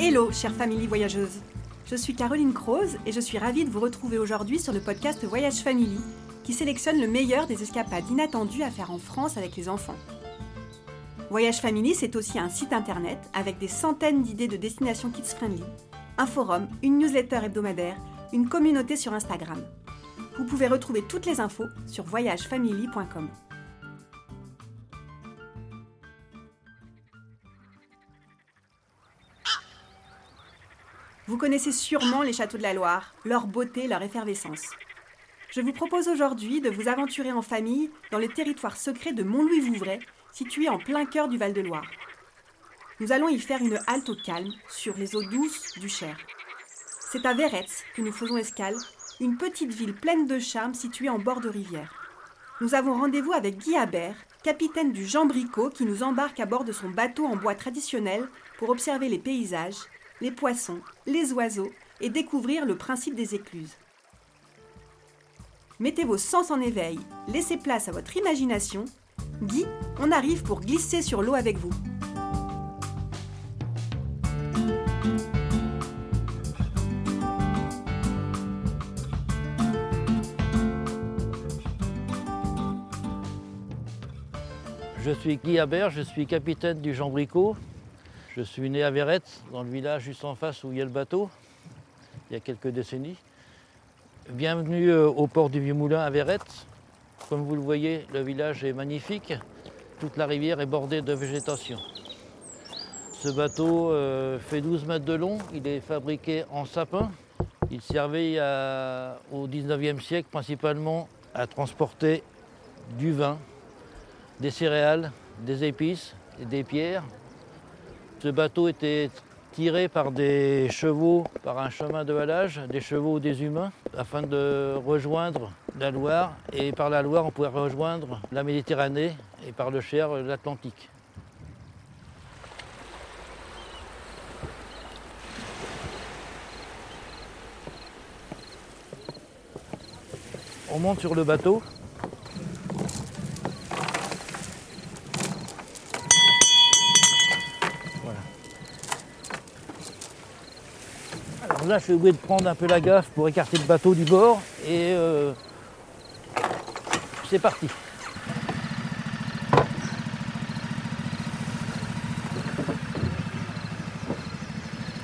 Hello, chère famille voyageuse. Je suis Caroline Croze et je suis ravie de vous retrouver aujourd'hui sur le podcast Voyage Family, qui sélectionne le meilleur des escapades inattendues à faire en France avec les enfants. Voyage Family, c'est aussi un site internet avec des centaines d'idées de destinations kids friendly, un forum, une newsletter hebdomadaire, une communauté sur Instagram. Vous pouvez retrouver toutes les infos sur voyagefamily.com. Vous connaissez sûrement les châteaux de la Loire, leur beauté, leur effervescence. Je vous propose aujourd'hui de vous aventurer en famille dans le territoire secret de Mont-Louis-Vouvray, situé en plein cœur du Val-de-Loire. Nous allons y faire une halte au calme sur les eaux douces du Cher. C'est à Véretz que nous faisons escale, une petite ville pleine de charme située en bord de rivière. Nous avons rendez-vous avec Guy Habert, capitaine du Jean Bricot, qui nous embarque à bord de son bateau en bois traditionnel pour observer les paysages, les poissons, les oiseaux et découvrir le principe des écluses. Mettez vos sens en éveil, laissez place à votre imagination. Guy, on arrive pour glisser sur l'eau avec vous. Je suis Guy Habert, je suis capitaine du Jean Bricot. Je suis né à Véretz, dans le village juste en face où il y a le bateau, il y a quelques décennies. Bienvenue euh, au port du Vieux-Moulin à Véretz. Comme vous le voyez, le village est magnifique. Toute la rivière est bordée de végétation. Ce bateau euh, fait 12 mètres de long, il est fabriqué en sapin. Il servait au 19e siècle principalement à transporter du vin, des céréales, des épices et des pierres. Ce bateau était tiré par des chevaux, par un chemin de halage, des chevaux ou des humains, afin de rejoindre la Loire. Et par la Loire, on pouvait rejoindre la Méditerranée et par le Cher, l'Atlantique. On monte sur le bateau. Alors là, je suis obligé de prendre un peu la gaffe pour écarter le bateau du bord et euh, c'est parti.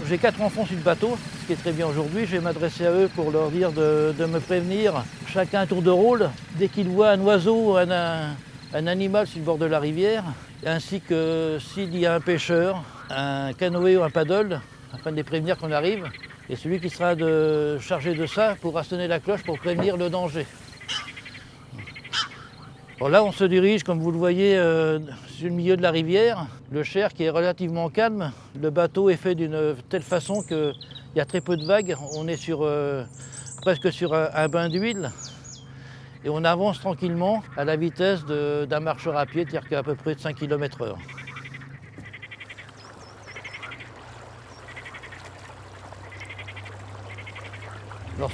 J'ai quatre enfants sur le bateau, ce qui est très bien aujourd'hui. Je vais m'adresser à eux pour leur dire de, me prévenir, chacun un tour de rôle, dès qu'ils voient un oiseau un- un animal sur le bord de la rivière, ainsi que s'il y a un pêcheur, un canoë ou un paddle, afin de les prévenir qu'on arrive. Et celui qui sera chargé de ça pourra sonner la cloche pour prévenir le danger. Bon, là, on se dirige, comme vous le voyez, euh, sur le milieu de la rivière. Le Cher qui est relativement calme. Le bateau est fait d'une telle façon qu'il y a très peu de vagues. On est euh, presque sur un, bain d'huile. Et on avance tranquillement à la vitesse d'un marcheur à pied, c'est-à-dire qu'à peu près de 5 km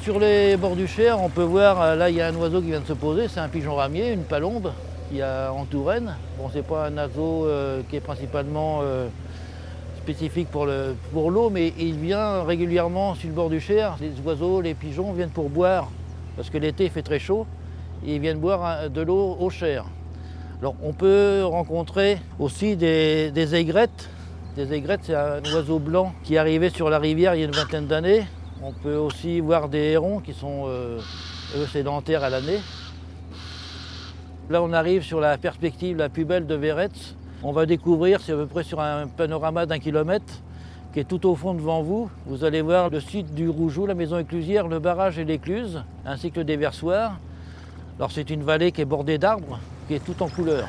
Sur les bords du Cher, on peut voir, euh, là il y a un oiseau qui vient de se poser, c'est un pigeon ramier, une palombe qui a en Touraine. Bon, c'est pas un oiseau euh, qui est principalement euh, spécifique pour le- pour l'eau, mais il vient régulièrement sur le bord du Cher. Les oiseaux, les pigeons viennent pour boire, parce que l'été fait très chaud, et ils viennent boire de l'eau au Cher. Alors on peut rencontrer aussi des, des aigrettes. Des aigrettes, c'est un oiseau blanc qui est arrivé sur la rivière il y a une vingtaine d'années. On peut aussi voir des hérons qui sont, euh, eux, sédentaires à l'année. Là, on arrive sur la perspective la plus belle de Véretz. On va découvrir, c'est à peu près sur un panorama d'un kilomètre, qui est tout au fond devant vous. Vous allez voir le site du Rougeau, la maison éclusière, le barrage et l'écluse, ainsi que le déversoir. Alors, c'est une vallée qui est bordée d'arbres, qui est tout en couleur.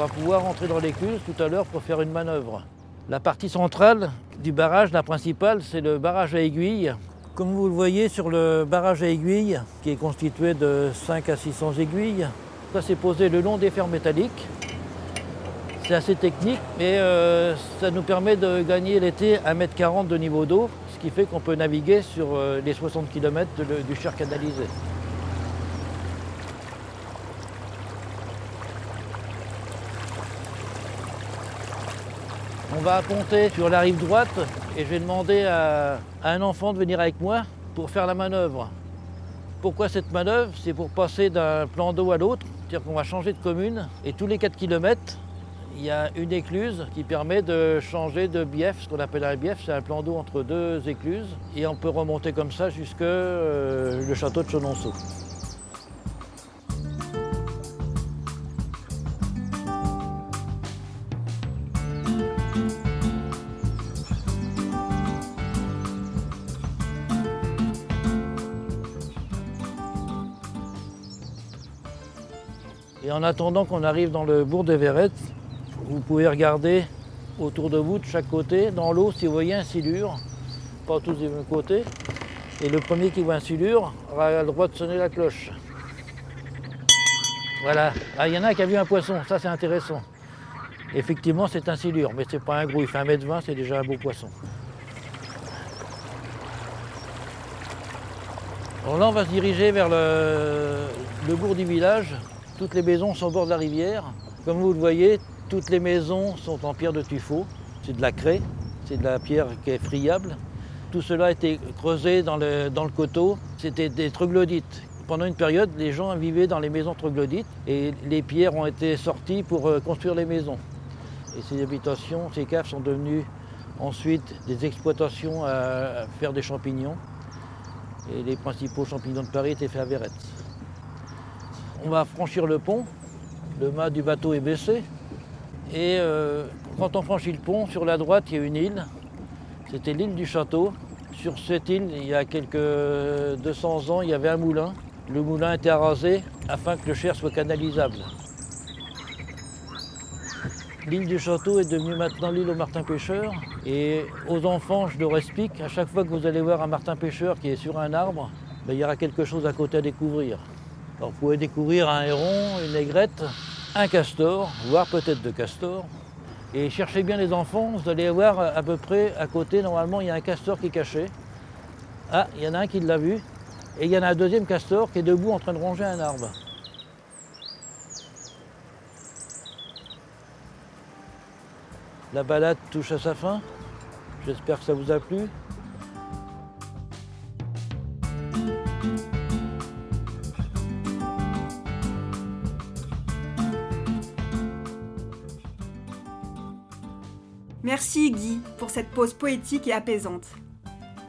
Va pouvoir entrer dans l'écluse tout à l'heure pour faire une manœuvre. La partie centrale du barrage, la principale, c'est le barrage à aiguilles. Comme vous le voyez sur le barrage à aiguilles, qui est constitué de 5 à 600 aiguilles, ça s'est posé le long des fers métalliques. C'est assez technique, mais euh, ça nous permet de gagner l'été 1m40 de niveau d'eau, ce qui fait qu'on peut naviguer sur euh, les 60 km du Cher canalisé. On va ponter sur la rive droite et je vais demander à, un enfant de venir avec moi pour faire la manœuvre. Pourquoi cette manœuvre? C'est pour passer d'un plan d'eau à l'autre, c'est-à-dire qu'on va changer de commune et tous les 4 km, il y a une écluse qui permet de changer de bief, ce qu'on appelle un bief, c'est un plan d'eau entre deux écluses, et on peut remonter comme ça jusque euh, le château de Chenonceau. Et en attendant qu'on arrive dans le bourg de Verrette, vous pouvez regarder autour de vous, de chaque côté, dans l'eau, si vous voyez un silure, pas tous des mêmes côtés. Et le premier qui voit un silure aura le droit de sonner la cloche. Voilà. Ah, il y en a qui a vu un poisson, ça c'est intéressant. Effectivement, c'est un silure, mais c'est pas un gros, il fait 1m20, c'est déjà un beau poisson. Alors là, on va se diriger vers le bourg du village. Toutes les maisons sont au bord de la rivière. Comme vous le voyez, toutes les maisons sont en pierre de tuffeau, c'est de la craie, c'est de la pierre qui est friable. Tout cela a été creusé dans le, coteau, c'était des troglodytes. Pendant une période, les gens vivaient dans les maisons troglodytes et les pierres ont été sorties pour euh, construire les maisons. Et ces habitations, ces caves sont devenues ensuite des exploitations à faire des champignons. Et les principaux champignons de Paris étaient faits à Verrette. On va franchir le pont. Le mât du bateau est baissé. Et euh, quand on franchit le pont, sur la droite, il y a une île. C'était l'île du château. Sur cette île, il y a quelques 200 ans, il y avait un moulin. Le moulin était arasé afin que le Cher soit canalisable. L'île du château est devenue maintenant l'île au martin pêcheur. Et aux enfants, je leur explique, à chaque fois que vous allez voir un martin pêcheur qui est sur un arbre, ben, il y aura quelque chose à côté à découvrir. Alors, vous pouvez découvrir un héron, une aigrette, un castor, voire peut-être deux castors. Et cherchez bien les enfants, vous allez voir à peu près à côté, normalement, il y a un castor qui est caché. Ah, il y en a un qui l'a vu. Et il y en a un deuxième castor qui est debout en train de ronger un arbre. La balade touche à sa fin. J'espère que ça vous a plu. Merci Guy pour cette pause poétique et apaisante.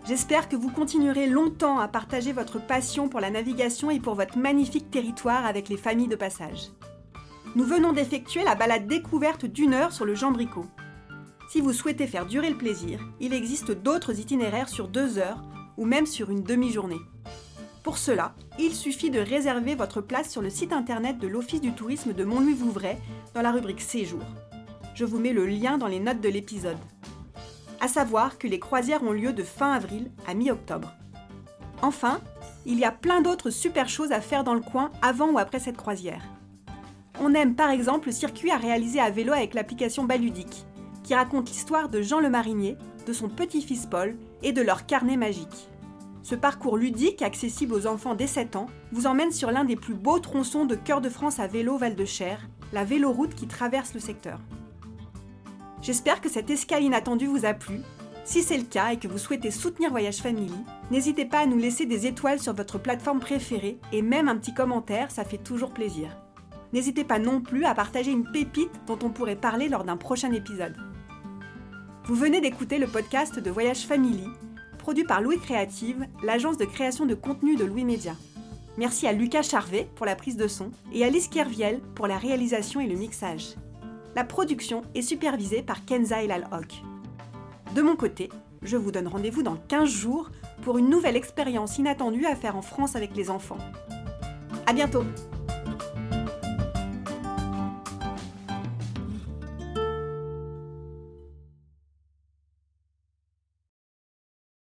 J'espère que vous continuerez longtemps à partager votre passion pour la navigation et pour votre magnifique territoire avec les familles de passage. Nous venons d'effectuer la balade découverte d'une heure sur le Jambricot. Si vous souhaitez faire durer le plaisir, il existe d'autres itinéraires sur deux heures ou même sur une demi-journée. Pour cela, il suffit de réserver votre place sur le site internet de l'Office du tourisme de Montlouis-Vouvray dans la rubrique Séjour je vous mets le lien dans les notes de l'épisode. À savoir que les croisières ont lieu de fin avril à mi-octobre. Enfin, il y a plein d'autres super choses à faire dans le coin avant ou après cette croisière. On aime par exemple le circuit à réaliser à vélo avec l'application Baludique, qui raconte l'histoire de Jean le Marinier, de son petit-fils Paul et de leur carnet magique. Ce parcours ludique, accessible aux enfants dès 7 ans, vous emmène sur l'un des plus beaux tronçons de Cœur de France à vélo Val-de-Cher, la véloroute qui traverse le secteur. J'espère que cette escale inattendue vous a plu. Si c'est le cas et que vous souhaitez soutenir Voyage Family, n'hésitez pas à nous laisser des étoiles sur votre plateforme préférée et même un petit commentaire, ça fait toujours plaisir. N'hésitez pas non plus à partager une pépite dont on pourrait parler lors d'un prochain épisode. Vous venez d'écouter le podcast de Voyage Family, produit par Louis Créative, l'agence de création de contenu de Louis Média. Merci à Lucas Charvet pour la prise de son et à Lise Kerviel pour la réalisation et le mixage. La production est supervisée par Kenza Elal-Hock. De mon côté, je vous donne rendez-vous dans 15 jours pour une nouvelle expérience inattendue à faire en France avec les enfants. À bientôt!